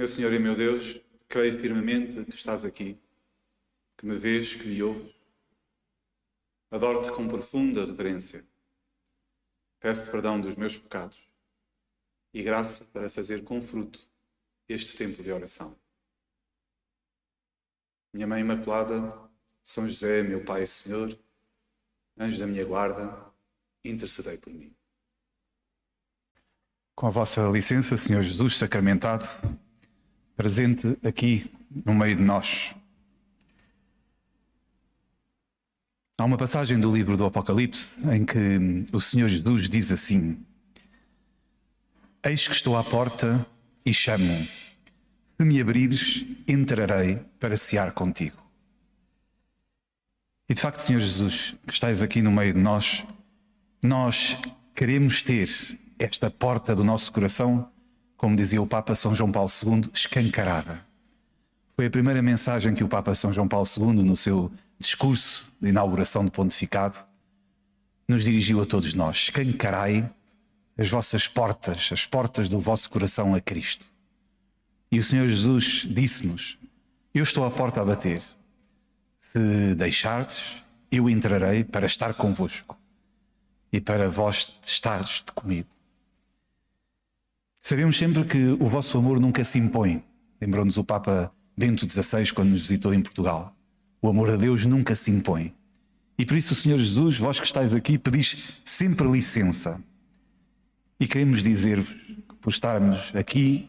Meu Senhor e meu Deus, creio firmemente que estás aqui, que me vês, que me ouves. Adoro-te com profunda reverência. Peço-te perdão dos meus pecados e graça para fazer com fruto este tempo de oração. Minha Mãe Imaculada, São José, meu Pai e Senhor, anjo da minha guarda, intercedei por mim. Com a vossa licença, Senhor Jesus sacramentado, presente aqui no meio de nós. Há uma passagem do livro do Apocalipse em que o Senhor Jesus diz assim: Eis que estou à porta e chamo. Se me abrires, entrarei para cear contigo. E de facto, Senhor Jesus, que estais aqui no meio de nós, nós queremos ter esta porta do nosso coração, como dizia o Papa São João Paulo II, escancarada. Foi a primeira mensagem que o Papa São João Paulo II, no seu discurso de inauguração do pontificado, nos dirigiu a todos nós: escancarai as vossas portas, as portas do vosso coração a Cristo. E o Senhor Jesus disse-nos: Eu estou à porta a bater. Se deixardes, eu entrarei para estar convosco e para vós estares comigo. Sabemos sempre que o vosso amor nunca se impõe. Lembrou-nos o Papa Bento XVI quando nos visitou em Portugal. O amor a Deus nunca se impõe. E por isso, Senhor Jesus, vós que estáis aqui, pedis sempre licença. E queremos dizer-vos, por estarmos aqui,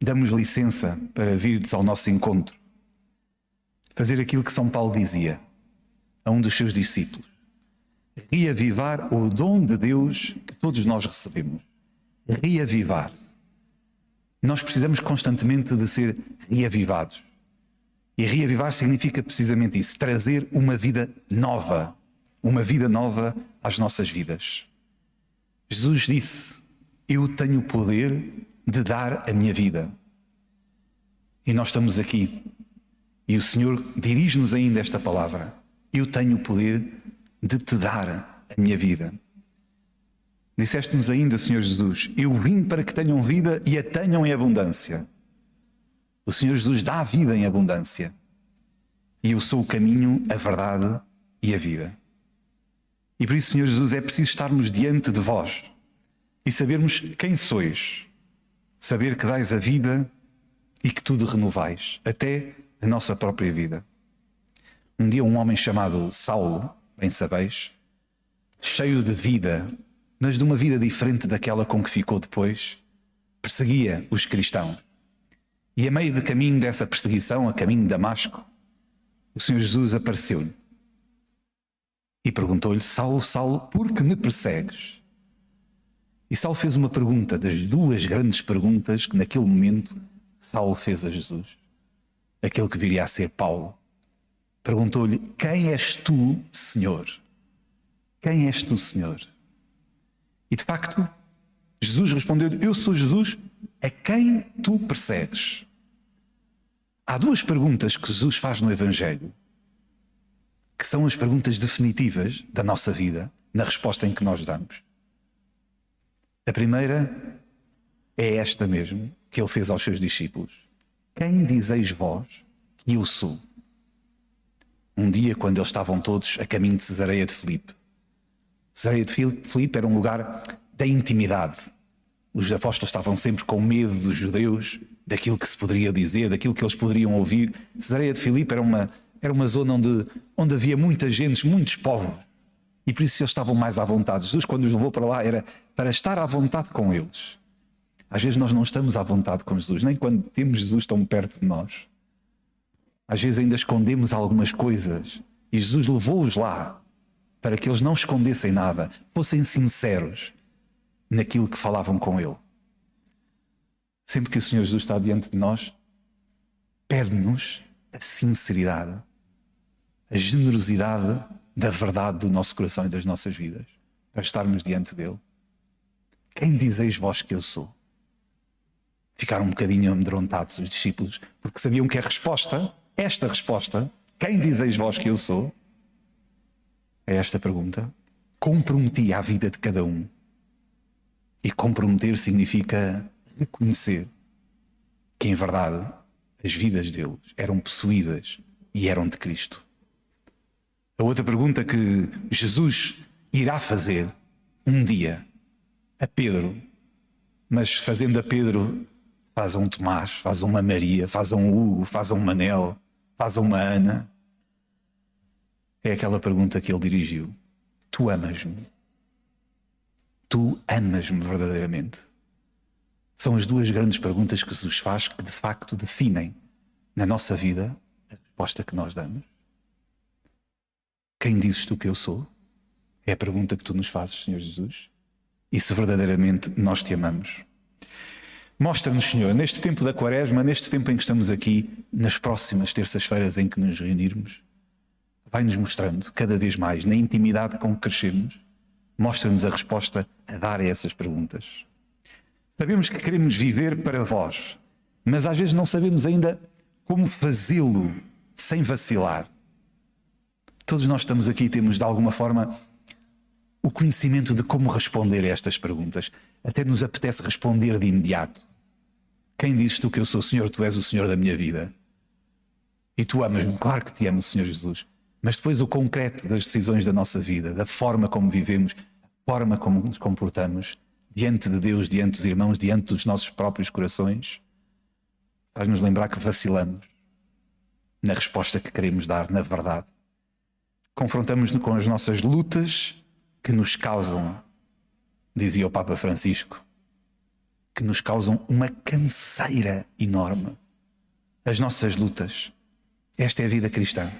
damos licença para virdes ao nosso encontro. Fazer aquilo que São Paulo dizia a um dos seus discípulos: reavivar o dom de Deus que todos nós recebemos reavivar. Nós precisamos constantemente de ser reavivados. E reavivar significa precisamente isso: trazer uma vida nova, uma vida nova às nossas vidas. Jesus disse: Eu tenho o poder de dar a minha vida. E nós estamos aqui. E o Senhor dirige-nos ainda esta palavra: Eu tenho o poder de te dar a minha vida. Disseste-nos ainda, Senhor Jesus, eu vim para que tenham vida e a tenham em abundância. O Senhor Jesus dá a vida em abundância. E eu sou o caminho, a verdade e a vida. E por isso, Senhor Jesus, é preciso estarmos diante de vós e sabermos quem sois. Saber que dais a vida e que tudo renovais, até a nossa própria vida. Um dia, um homem chamado Saulo, bem sabeis, cheio de vida, mas de uma vida diferente daquela com que ficou depois, perseguia os cristãos. E a meio de caminho dessa perseguição, a caminho de Damasco, o Senhor Jesus apareceu-lhe e perguntou-lhe: Saulo, Saulo, por que me persegues? E Saulo fez uma pergunta, das duas grandes perguntas que naquele momento Saulo fez a Jesus, aquele que viria a ser Paulo. Perguntou-lhe: Quem és tu, Senhor? Quem és tu, Senhor? E de facto, Jesus respondeu: Eu sou Jesus a quem tu persegues. Há duas perguntas que Jesus faz no Evangelho, que são as perguntas definitivas da nossa vida, na resposta em que nós damos. A primeira é esta mesmo, que ele fez aos seus discípulos: Quem dizeis vós que eu sou? Um dia, quando eles estavam todos a caminho de Cesareia de Filipe, Cesareia de Filipe era um lugar da intimidade. Os apóstolos estavam sempre com medo dos judeus, daquilo que se poderia dizer, daquilo que eles poderiam ouvir. Cesareia de Filipe era uma, era uma zona onde, onde havia muita gente, muitos povos. E por isso eles estavam mais à vontade. Jesus, quando os levou para lá, era para estar à vontade com eles. Às vezes nós não estamos à vontade com Jesus, nem quando temos Jesus tão perto de nós. Às vezes ainda escondemos algumas coisas. E Jesus levou-os lá para que eles não escondessem nada, fossem sinceros naquilo que falavam com Ele. Sempre que o Senhor Jesus está diante de nós, pede-nos a sinceridade, a generosidade da verdade do nosso coração e das nossas vidas, para estarmos diante dele. Quem dizeis vós que eu sou? Ficaram um bocadinho amedrontados os discípulos, porque sabiam que a resposta, esta resposta, quem dizeis vós que eu sou, a esta pergunta, comprometi a vida de cada um. E comprometer significa reconhecer que em verdade as vidas deles eram possuídas e eram de Cristo. A outra pergunta que Jesus irá fazer um dia a Pedro, mas fazendo a Pedro, faz a um Tomás, faz a uma Maria, faz a um Hugo, faz a um Manel, faz a uma Ana. É aquela pergunta que ele dirigiu: Tu amas-me? Tu amas-me verdadeiramente? São as duas grandes perguntas que Jesus faz que de facto definem na nossa vida a resposta que nós damos. Quem dizes tu que eu sou? É a pergunta que tu nos fazes, Senhor Jesus. E se verdadeiramente nós te amamos. Mostra-nos, Senhor, neste tempo da Quaresma, neste tempo em que estamos aqui, nas próximas terças-feiras em que nos reunirmos, vai-nos mostrando cada vez mais, na intimidade com que crescemos, mostra-nos a resposta a dar a essas perguntas. Sabemos que queremos viver para vós, mas às vezes não sabemos ainda como fazê-lo sem vacilar. Todos nós estamos aqui e temos, de alguma forma, o conhecimento de como responder a estas perguntas. Até nos apetece responder de imediato. Quem dizes tu que eu sou o Senhor? Tu és o Senhor da minha vida. E tu amas-me? Claro que te amo, Senhor Jesus. Mas depois o concreto das decisões da nossa vida, da forma como vivemos, a forma como nos comportamos, diante de Deus, diante dos irmãos, diante dos nossos próprios corações, faz-nos lembrar que vacilamos na resposta que queremos dar, na verdade. Confrontamos-nos com as nossas lutas que nos causam, dizia o Papa Francisco, que nos causam uma canseira enorme. As nossas lutas. Esta é a vida cristã.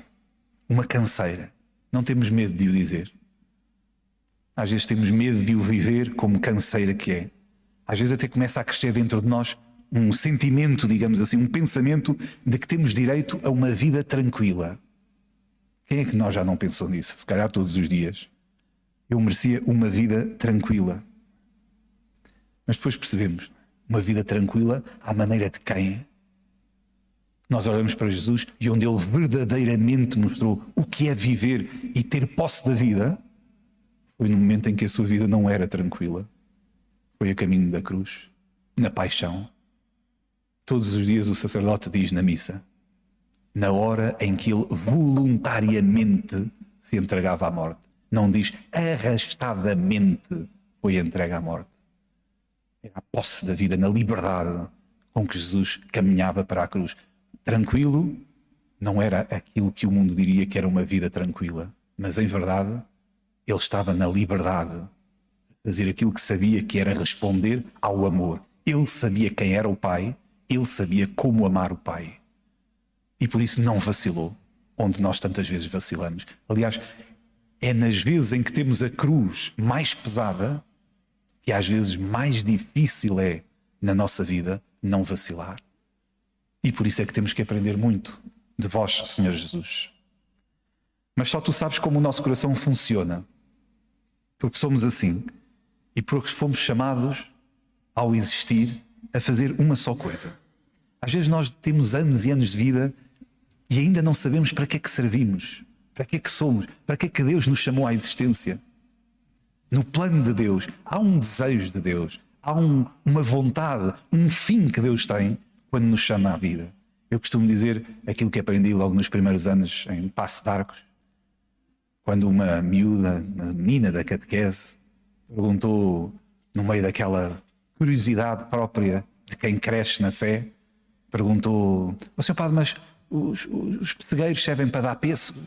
Uma canseira. Não temos medo de o dizer. Às vezes temos medo de o viver como canseira que é. Às vezes até começa a crescer dentro de nós um sentimento, digamos assim, um pensamento de que temos direito a uma vida tranquila. Quem é que nós já não pensou nisso? Se calhar todos os dias. Eu merecia uma vida tranquila. Mas depois percebemos, uma vida tranquila à maneira de quem? Nós olhamos para Jesus e onde ele verdadeiramente mostrou o que é viver e ter posse da vida, foi no momento em que a sua vida não era tranquila. Foi a caminho da cruz, na paixão. Todos os dias o sacerdote diz na missa, na hora em que ele voluntariamente se entregava à morte. Não diz arrastadamente foi entregue à morte. Era a posse da vida, na liberdade com que Jesus caminhava para a cruz. Tranquilo não era aquilo que o mundo diria que era uma vida tranquila, mas em verdade ele estava na liberdade de fazer aquilo que sabia que era responder ao amor. Ele sabia quem era o Pai, ele sabia como amar o Pai. E por isso não vacilou, onde nós tantas vezes vacilamos. Aliás, é nas vezes em que temos a cruz mais pesada que às vezes mais difícil é na nossa vida não vacilar. E por isso é que temos que aprender muito de vós, Senhor Jesus. Mas só tu sabes como o nosso coração funciona. Porque somos assim. E porque fomos chamados, ao existir, a fazer uma só coisa. Às vezes nós temos anos e anos de vida e ainda não sabemos para que é que servimos, para que é que somos, para que é que Deus nos chamou à existência. No plano de Deus, há um desejo de Deus, há um, uma vontade, um fim que Deus tem quando nos chama à vida. Eu costumo dizer aquilo que aprendi logo nos primeiros anos em Passo de Arcos, quando uma miúda, uma menina da catequese, perguntou, no meio daquela curiosidade própria de quem cresce na fé, perguntou: oh, Senhor Padre, mas os, os pessegueiros servem para dar pêssego,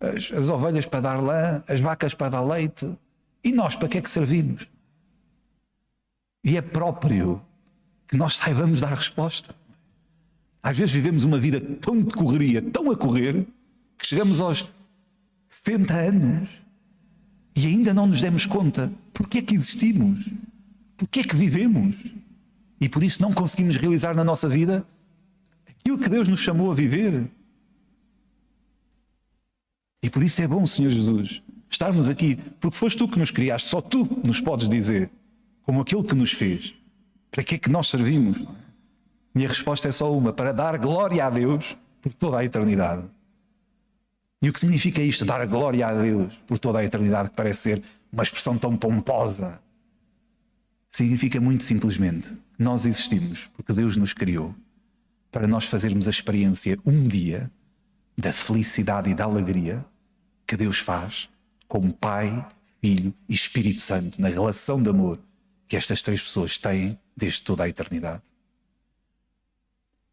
as, as ovelhas para dar lã, as vacas para dar leite, e nós para que é que servimos? E é próprio que nós saibamos dar resposta. Às vezes vivemos uma vida tão de correria, tão a correr, que chegamos aos 70 anos e ainda não nos demos conta porque é que existimos, porque é que vivemos. E por isso não conseguimos realizar na nossa vida aquilo que Deus nos chamou a viver. E por isso é bom, Senhor Jesus, estarmos aqui, porque foste tu que nos criaste, só tu nos podes dizer, como aquele que nos fez, para que é que nós servimos. Minha resposta é só uma: para dar glória a Deus por toda a eternidade. E o que significa isto? Dar glória a Deus por toda a eternidade, que parece ser uma expressão tão pomposa. Significa muito simplesmente: nós existimos porque Deus nos criou para nós fazermos a experiência um dia da felicidade e da alegria que Deus faz como Pai, Filho e Espírito Santo na relação de amor que estas três pessoas têm desde toda a eternidade.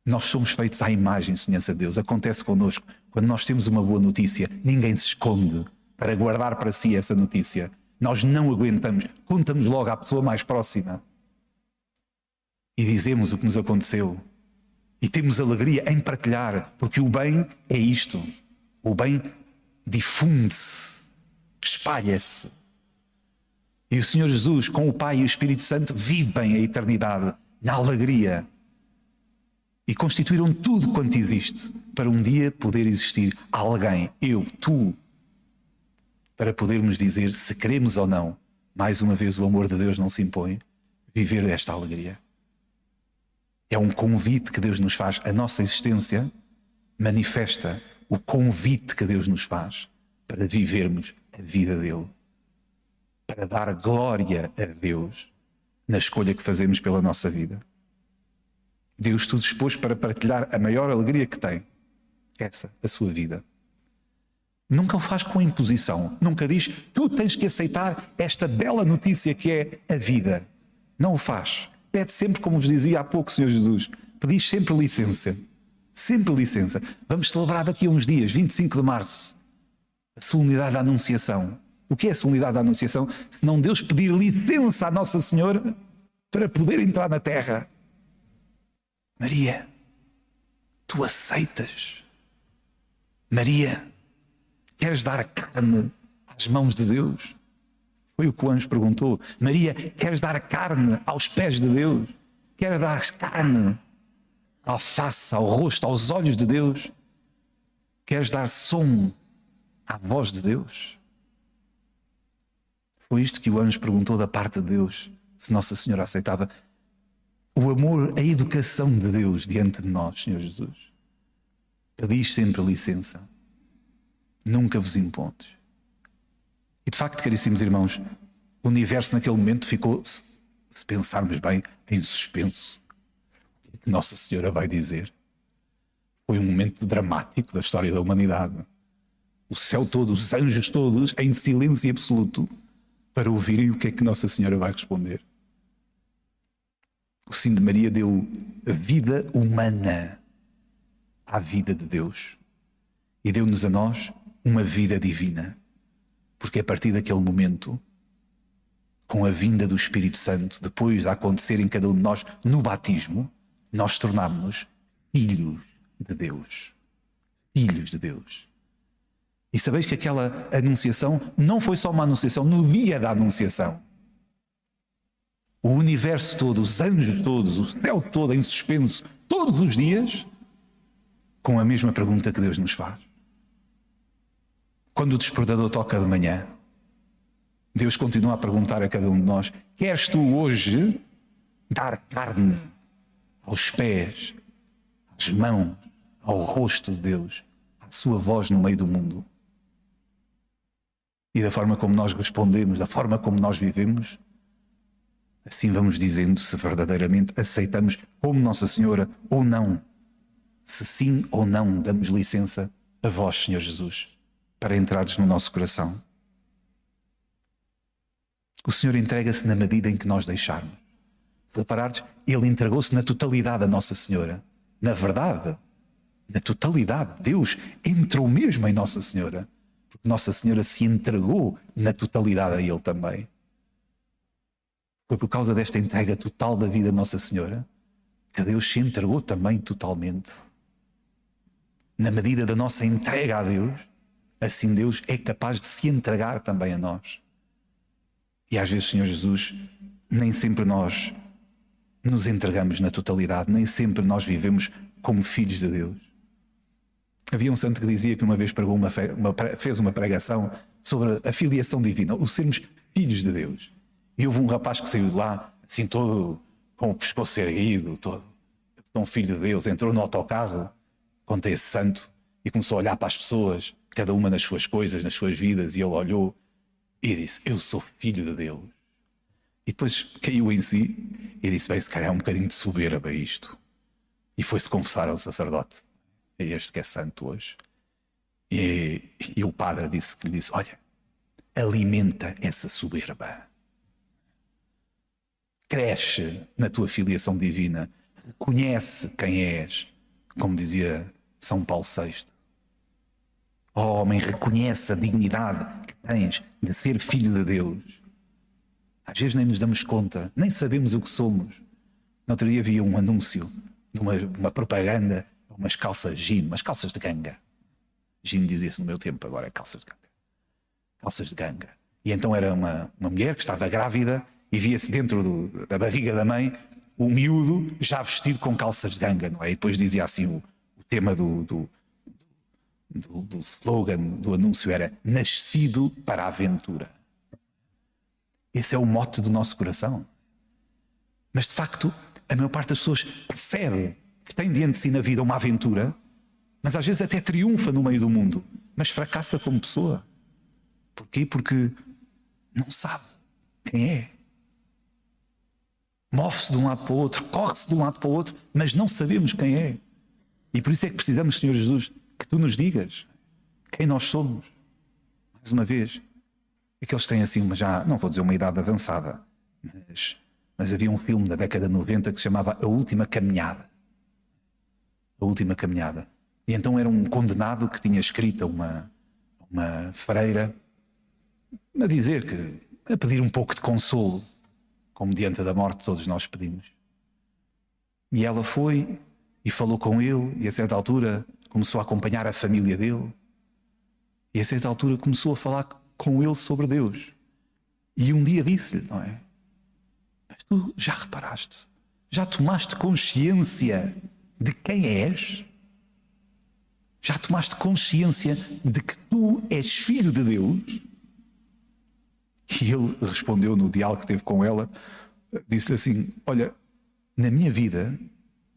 Nós somos feitos à imagem e semelhança de Deus. Acontece connosco. Quando nós temos uma boa notícia, ninguém se esconde para guardar para si essa notícia. Nós não aguentamos. Contamos logo à pessoa mais próxima e dizemos o que nos aconteceu. E temos alegria em partilhar, porque o bem é isto. O bem difunde-se, espalha-se. E o Senhor Jesus, com o Pai e o Espírito Santo, vivem a eternidade na alegria e constituíram tudo quanto existe para um dia poder existir alguém, eu, tu, para podermos dizer se queremos ou não. Mais uma vez, o amor de Deus não se impõe, viver esta alegria. É um convite que Deus nos faz. A nossa existência manifesta o convite que Deus nos faz para vivermos a vida dele, para dar glória a Deus na escolha que fazemos pela nossa vida. Deus tudo dispôs para partilhar a maior alegria que tem. Essa, a sua vida. Nunca o faz com imposição. Nunca diz, tu tens que aceitar esta bela notícia que é a vida. Não o faz. Pede sempre, como vos dizia há pouco, Senhor Jesus, pedis sempre licença. Sempre licença. Vamos celebrar daqui a uns dias, 25 de março, a solenidade da Anunciação. O que é a solenidade da Anunciação? Se não Deus pedir licença à Nossa Senhora para poder entrar na terra Maria, tu aceitas. Maria, queres dar carne às mãos de Deus? Foi o que o anjo perguntou. Maria, queres dar carne aos pés de Deus? Queres dar carne à face, ao rosto, aos olhos de Deus? Queres dar som à voz de Deus? Foi isto que o anjo perguntou da parte de Deus, se Nossa Senhora aceitava o amor, a educação de Deus diante de nós, Senhor Jesus. Pedis sempre licença. Nunca vos impontes. E de facto, caríssimos irmãos, o universo naquele momento ficou, se pensarmos bem, em suspenso. O que Nossa Senhora vai dizer? Foi um momento dramático da história da humanidade. O céu todo, os anjos todos, em silêncio absoluto, para ouvirem o que é que Nossa Senhora vai responder. O sim de Maria deu a vida humana à vida de Deus e deu-nos a nós uma vida divina. Porque a partir daquele momento, com a vinda do Espírito Santo, depois de acontecer em cada um de nós no batismo, nós tornámos-nos filhos de Deus. Filhos de Deus. E sabeis que aquela anunciação não foi só uma anunciação no dia da anunciação o universo todo, os anjos todos, o céu todo em suspenso, todos os dias, com a mesma pergunta que Deus nos faz. Quando o despertador toca de manhã, Deus continua a perguntar a cada um de nós: Queres tu hoje dar carne aos pés, às mãos, ao rosto de Deus, à sua voz no meio do mundo? E da forma como nós respondemos, da forma como nós vivemos, Assim vamos dizendo se verdadeiramente aceitamos como Nossa Senhora ou não. Se sim ou não damos licença a vós, Senhor Jesus, para entrares no nosso coração. O Senhor entrega-se na medida em que nós deixarmos. Se Ele entregou-se na totalidade a Nossa Senhora. Na verdade, na totalidade, Deus entrou mesmo em Nossa Senhora, porque Nossa Senhora se entregou na totalidade a Ele também. Foi por causa desta entrega total da vida de Nossa Senhora que Deus se entregou também totalmente. Na medida da nossa entrega a Deus, assim Deus é capaz de se entregar também a nós. E às vezes, Senhor Jesus, nem sempre nós nos entregamos na totalidade, nem sempre nós vivemos como filhos de Deus. Havia um santo que dizia que uma vez pregou uma, uma, fez uma pregação sobre a filiação divina, o sermos filhos de Deus. E houve um rapaz que saiu de lá, assim todo com o pescoço erguido, todo. Um filho de Deus, entrou no autocarro, conta esse santo, e começou a olhar para as pessoas, cada uma nas suas coisas, nas suas vidas, e ele olhou e disse: Eu sou filho de Deus. E depois caiu em si e disse: Bem, se calhar é um bocadinho de soberba isto. E foi-se confessar ao sacerdote, é este que é santo hoje. E, e o padre disse que lhe disse: Olha, alimenta essa soberba. Cresce na tua filiação divina. Conhece quem és, como dizia São Paulo VI. Oh, homem, reconhece a dignidade que tens de ser filho de Deus. Às vezes nem nos damos conta, nem sabemos o que somos. No outro dia havia um anúncio uma, uma propaganda, umas calças jeans, umas calças de ganga. Jean dizia-se no meu tempo, agora é calças de ganga. Calças de ganga. E então era uma, uma mulher que estava grávida e via-se dentro do, da barriga da mãe o miúdo já vestido com calças de ganga, não é? E depois dizia assim o, o tema do, do, do, do slogan do anúncio era Nascido para a aventura. Esse é o mote do nosso coração. Mas de facto, a maior parte das pessoas percebe que tem diante de si na vida uma aventura, mas às vezes até triunfa no meio do mundo, mas fracassa como pessoa. Porquê? Porque não sabe quem é. Move-se de um lado para o outro, corre-se de um lado para o outro, mas não sabemos quem é. E por isso é que precisamos, Senhor Jesus, que tu nos digas quem nós somos. Mais uma vez, aqueles que têm assim, uma já, não vou dizer uma idade avançada, mas, mas havia um filme da década de 90 que se chamava A Última Caminhada. A Última Caminhada. E então era um condenado que tinha escrito a uma, uma freira a dizer que, a pedir um pouco de consolo, como diante da morte todos nós pedimos. E ela foi e falou com ele, e a certa altura começou a acompanhar a família dele. E a certa altura começou a falar com ele sobre Deus. E um dia disse-lhe, não é? Mas tu já reparaste, já tomaste consciência de quem és? Já tomaste consciência de que tu és filho de Deus? E ele respondeu no diálogo que teve com ela, disse-lhe assim: Olha, na minha vida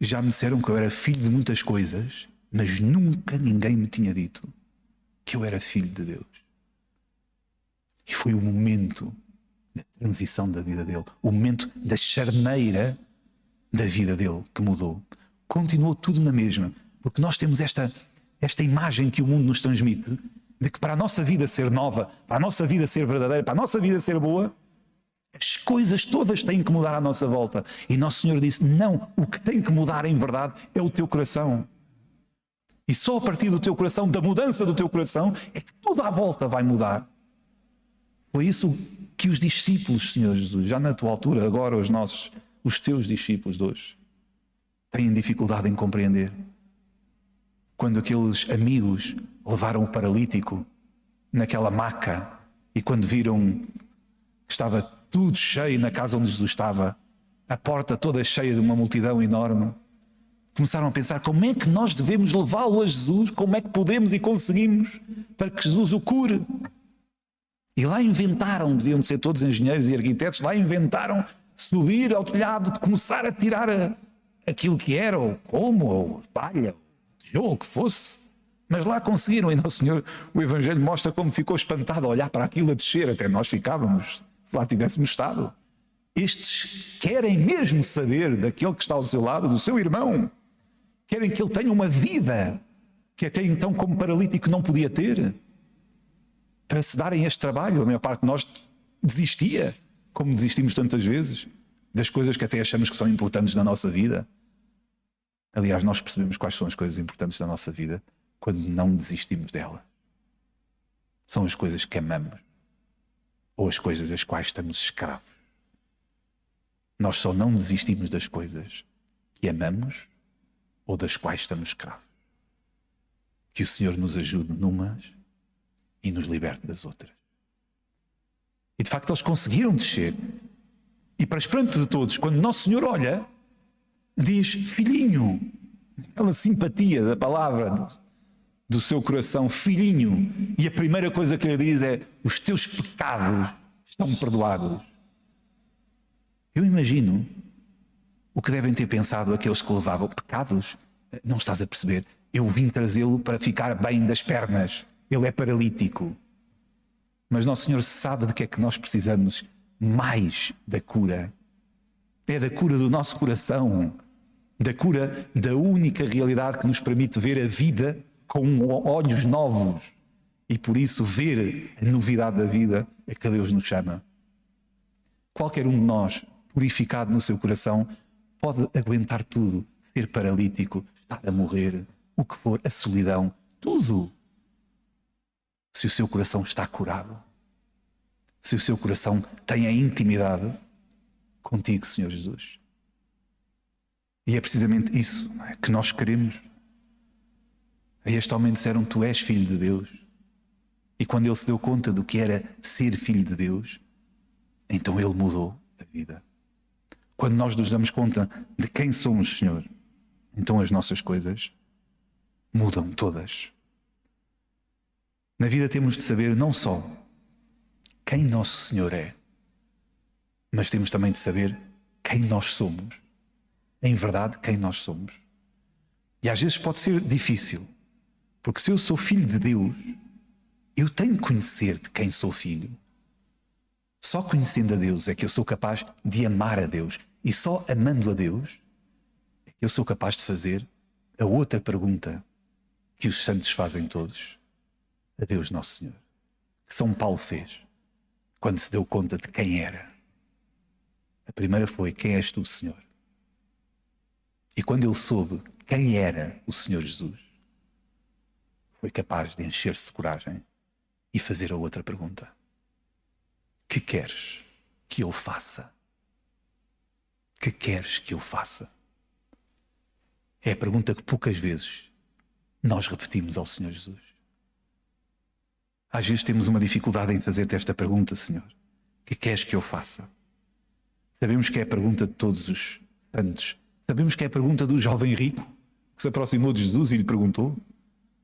já me disseram que eu era filho de muitas coisas mas nunca ninguém me tinha dito que eu era filho de Deus. E foi o momento da transição da vida dele, o momento da charneira da vida dele que mudou. Continuou tudo na mesma, porque nós temos esta, esta imagem que o mundo nos transmite de que para a nossa vida ser nova, para a nossa vida ser verdadeira, para a nossa vida ser boa, as coisas todas têm que mudar à nossa volta. E Nosso Senhor disse: Não, o que tem que mudar em verdade é o teu coração. E só a partir do teu coração, da mudança do teu coração, é que toda a volta vai mudar. Foi isso que os discípulos, Senhor Jesus, já na tua altura, agora os nossos, os teus discípulos de hoje, têm dificuldade em compreender. Quando aqueles amigos levaram o paralítico naquela maca e quando viram que estava tudo cheio na casa onde Jesus estava, a porta toda cheia de uma multidão enorme, começaram a pensar como é que nós devemos levá-lo a Jesus, como é que podemos e conseguimos para que Jesus o cure. E lá inventaram, deviam ser todos engenheiros e arquitetos, lá inventaram subir ao telhado, de começar a tirar a, aquilo que era, ou como, ou palha, tijolo, o que fosse. Mas lá conseguiram, e Nosso Senhor, o Evangelho mostra como ficou espantado a olhar para aquilo a descer, até nós ficávamos, se lá tivéssemos estado. Estes querem mesmo saber daquele que está ao seu lado, do seu irmão querem que ele tenha uma vida que até então, como paralítico, não podia ter. Para se darem este trabalho, a maior parte de nós desistia, como desistimos tantas vezes, das coisas que até achamos que são importantes na nossa vida. Aliás, nós percebemos quais são as coisas importantes da nossa vida quando não desistimos dela. São as coisas que amamos ou as coisas das quais estamos escravos. Nós só não desistimos das coisas que amamos ou das quais estamos escravos. Que o Senhor nos ajude numas e nos liberte das outras. E de facto eles conseguiram descer. E para espanto de todos, quando Nosso Senhor olha, diz: Filhinho, aquela simpatia da palavra do, seu coração, filhinho. E a primeira coisa que ele diz é: Os teus pecados estão perdoados. Eu imagino o que devem ter pensado aqueles que levavam pecados? Não estás a perceber? Eu vim trazê-lo para ficar bem das pernas. Ele é paralítico. Mas Nosso Senhor sabe de que é que nós precisamos mais da cura. É da cura do nosso coração. Da cura da única realidade que nos permite ver a vida com olhos novos e por isso ver a novidade da vida é que Deus nos chama. Qualquer um de nós, purificado no seu coração, pode aguentar tudo, ser paralítico, estar a morrer, o que for, a solidão, tudo. Se o seu coração está curado, se o seu coração tem a intimidade contigo, Senhor Jesus. E é precisamente isso é, que nós queremos. A este homem disseram: Tu és filho de Deus. E quando ele se deu conta do que era ser filho de Deus, então ele mudou a vida. Quando nós nos damos conta de quem somos, Senhor, então as nossas coisas mudam todas. Na vida temos de saber não só quem nosso Senhor é, mas temos também de saber quem nós somos. Em verdade, quem nós somos. E às vezes pode ser difícil, porque se eu sou filho de Deus, eu tenho que conhecer de quem sou filho. Só conhecendo a Deus é que eu sou capaz de amar a Deus. E só amando a Deus é que eu sou capaz de fazer a outra pergunta que os santos fazem todos a Deus Nosso Senhor. Que São Paulo fez quando se deu conta de quem era. A primeira foi: Quem és tu, Senhor? E quando ele soube quem era o Senhor Jesus, foi capaz de encher-se de coragem e fazer a outra pergunta: Que queres que eu faça? Que queres que eu faça? É a pergunta que poucas vezes nós repetimos ao Senhor Jesus. Às vezes temos uma dificuldade em fazer-te esta pergunta, Senhor: Que queres que eu faça? Sabemos que é a pergunta de todos os santos. Sabemos que é a pergunta do jovem rico que se aproximou de Jesus e lhe perguntou: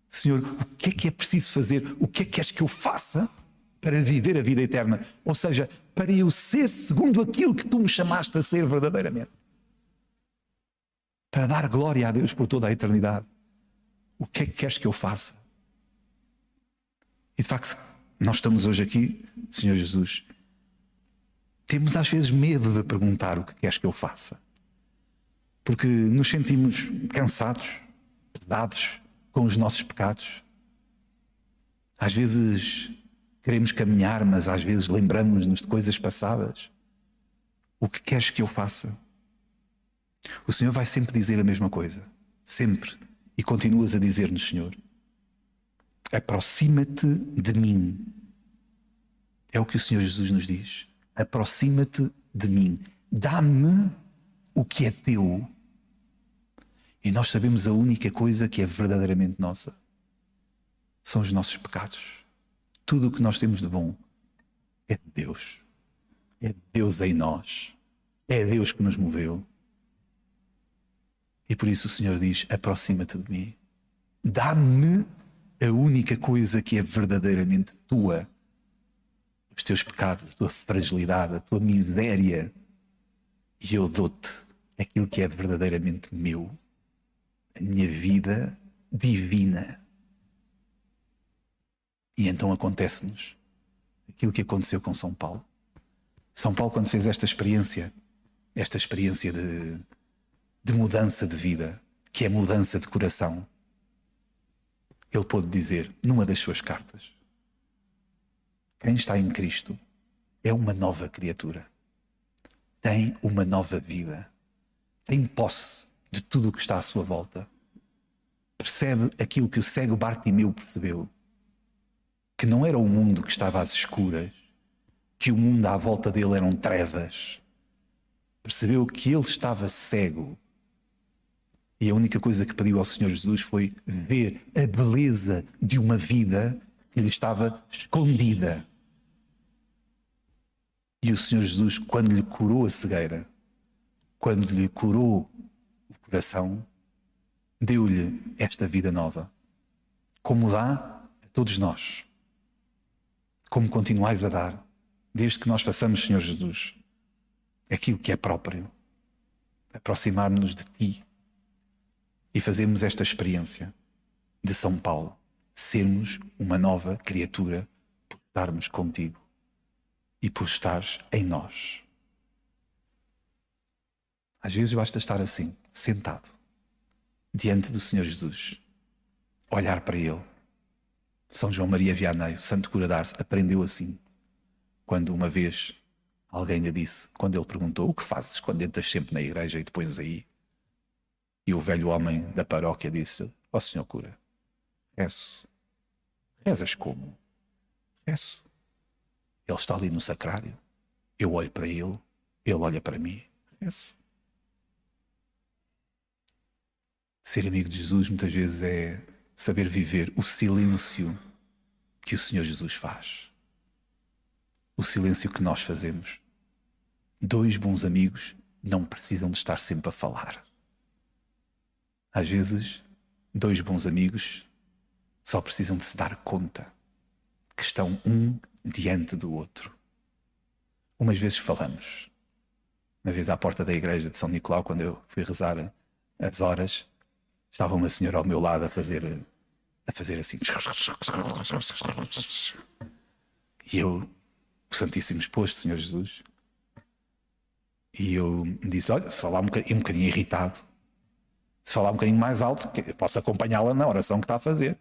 Senhor, o que é que é preciso fazer? O que é que queres que eu faça para viver a vida eterna? Ou seja, para eu ser segundo aquilo que tu me chamaste a ser verdadeiramente. Para dar glória a Deus por toda a eternidade. O que é que queres que eu faça? E de facto, nós estamos hoje aqui, Senhor Jesus, temos às vezes medo de perguntar o que queres que eu faça. Porque nos sentimos cansados, pesados, com os nossos pecados. Às vezes queremos caminhar, mas às vezes lembramos-nos de coisas passadas. O que queres que eu faça? O Senhor vai sempre dizer a mesma coisa. Sempre. E continuas a dizer-nos, Senhor: aproxima-te de mim. É o que o Senhor Jesus nos diz. Aproxima-te de mim. Dá-me o que é teu e nós sabemos a única coisa que é verdadeiramente nossa são os nossos pecados. Tudo o que nós temos de bom é de Deus. É Deus em nós. É Deus que nos moveu. E por isso o Senhor diz: aproxima-te de mim. Dá-me a única coisa que é verdadeiramente tua. Os teus pecados, a tua fragilidade, a tua miséria. E eu dou-te aquilo que é verdadeiramente meu a minha vida divina. E então acontece-nos aquilo que aconteceu com São Paulo. São Paulo, quando fez esta experiência, esta experiência de, de mudança de vida, que é mudança de coração, ele pôde dizer numa das suas cartas: Quem está em Cristo é uma nova criatura, tem uma nova vida, tem posse de tudo o que está à sua volta. Percebe aquilo que o cego Bartimeu percebeu: que não era o mundo que estava às escuras, que o mundo à volta dele eram trevas. Percebeu que ele estava cego. E a única coisa que pediu ao Senhor Jesus foi ver a beleza de uma vida que lhe estava escondida. E o Senhor Jesus, quando lhe curou a cegueira, quando lhe curou coração, deu-lhe esta vida nova, como dá a todos nós, como continuais a dar, desde que nós façamos, Senhor Jesus, aquilo que é próprio, aproximar-nos de Ti e fazermos esta experiência de São Paulo, sermos uma nova criatura por estarmos contigo e por estares em nós. Às vezes basta estar assim sentado, diante do Senhor Jesus, olhar para Ele. São João Maria Vianney, santo cura d'Ars, aprendeu assim. Quando uma vez alguém lhe disse, quando ele perguntou: O que fazes quando entras sempre na igreja e te pões aí? E o velho homem da paróquia disse: Ó oh, senhor cura, rezo. Rezas como? Rezo. Ele está ali no sacrário. Eu olho para ele, ele olha para mim. Rezo. Ser amigo de Jesus muitas vezes é saber viver o silêncio que o Senhor Jesus faz. O silêncio que nós fazemos. Dois bons amigos não precisam de estar sempre a falar. Às vezes, dois bons amigos só precisam de se dar conta que estão um diante do outro. Umas vezes falamos. Uma vez à porta da igreja de São Nicolau, quando eu fui rezar as horas, estava uma senhora ao meu lado a fazer a fazer assim. E eu, o Santíssimo exposto, Senhor Jesus. E eu disse: Olha, se falar um bocadinho, um bocadinho irritado, se falar um bocadinho mais alto, posso acompanhá-la na oração que está a fazer.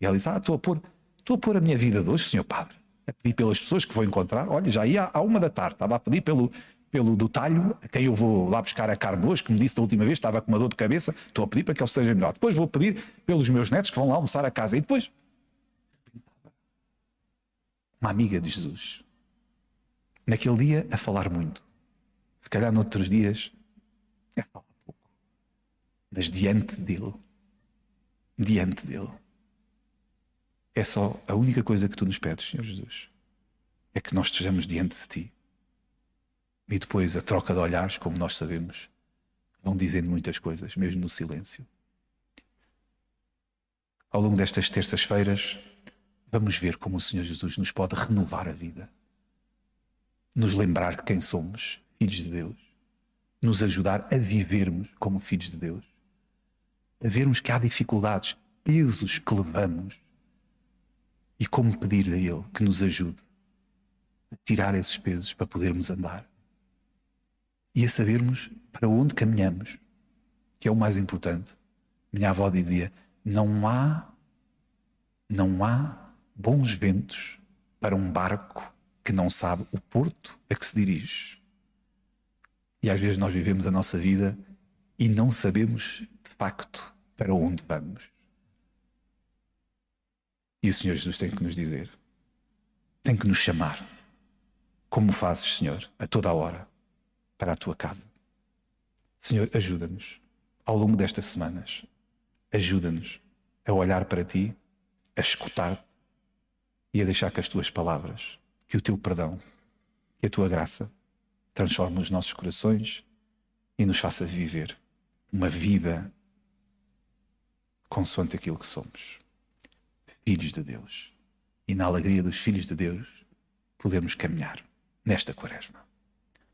E ela disse: Ah, estou a pôr, estou a pôr a minha vida de hoje, Senhor Padre, a pedir pelas pessoas que vou encontrar. Olha, já ia à uma da tarde, estava a pedir pelo, pelo do talho, a quem eu vou lá buscar a carne hoje, que me disse da última vez, estava com uma dor de cabeça, estou a pedir para que ele seja melhor. Depois vou pedir pelos meus netos que vão lá almoçar a casa. E depois. Uma amiga de Jesus. Naquele dia, a falar muito. Se calhar noutros dias, a falar pouco. Mas diante dele. Diante dele. É só a única coisa que tu nos pedes, Senhor Jesus. É que nós estejamos diante de ti e depois a troca de olhares, como nós sabemos, vão dizendo muitas coisas, mesmo no silêncio. Ao longo destas terças-feiras, vamos ver como o Senhor Jesus nos pode renovar a vida, nos lembrar de quem somos, filhos de Deus, nos ajudar a vivermos como filhos de Deus, a vermos que há dificuldades, pesos que levamos. E como pedir a Ele que nos ajude a tirar esses pesos para podermos andar e a sabermos para onde caminhamos, que é o mais importante. Minha avó dizia: não há, não há bons ventos para um barco que não sabe o porto a que se dirige. E às vezes nós vivemos a nossa vida e não sabemos de facto para onde vamos. E o Senhor Jesus tem que nos dizer, tem que nos chamar. Como fazes, Senhor, a toda a hora para a tua casa. Senhor, ajuda-nos ao longo destas semanas. Ajuda-nos a olhar para ti, a escutar-te e a deixar que as tuas palavras, que o teu perdão, que a tua graça transforme os nossos corações e nos faça viver uma vida consoante aquilo que somos. Filhos de Deus. E na alegria dos filhos de Deus podemos caminhar nesta quaresma.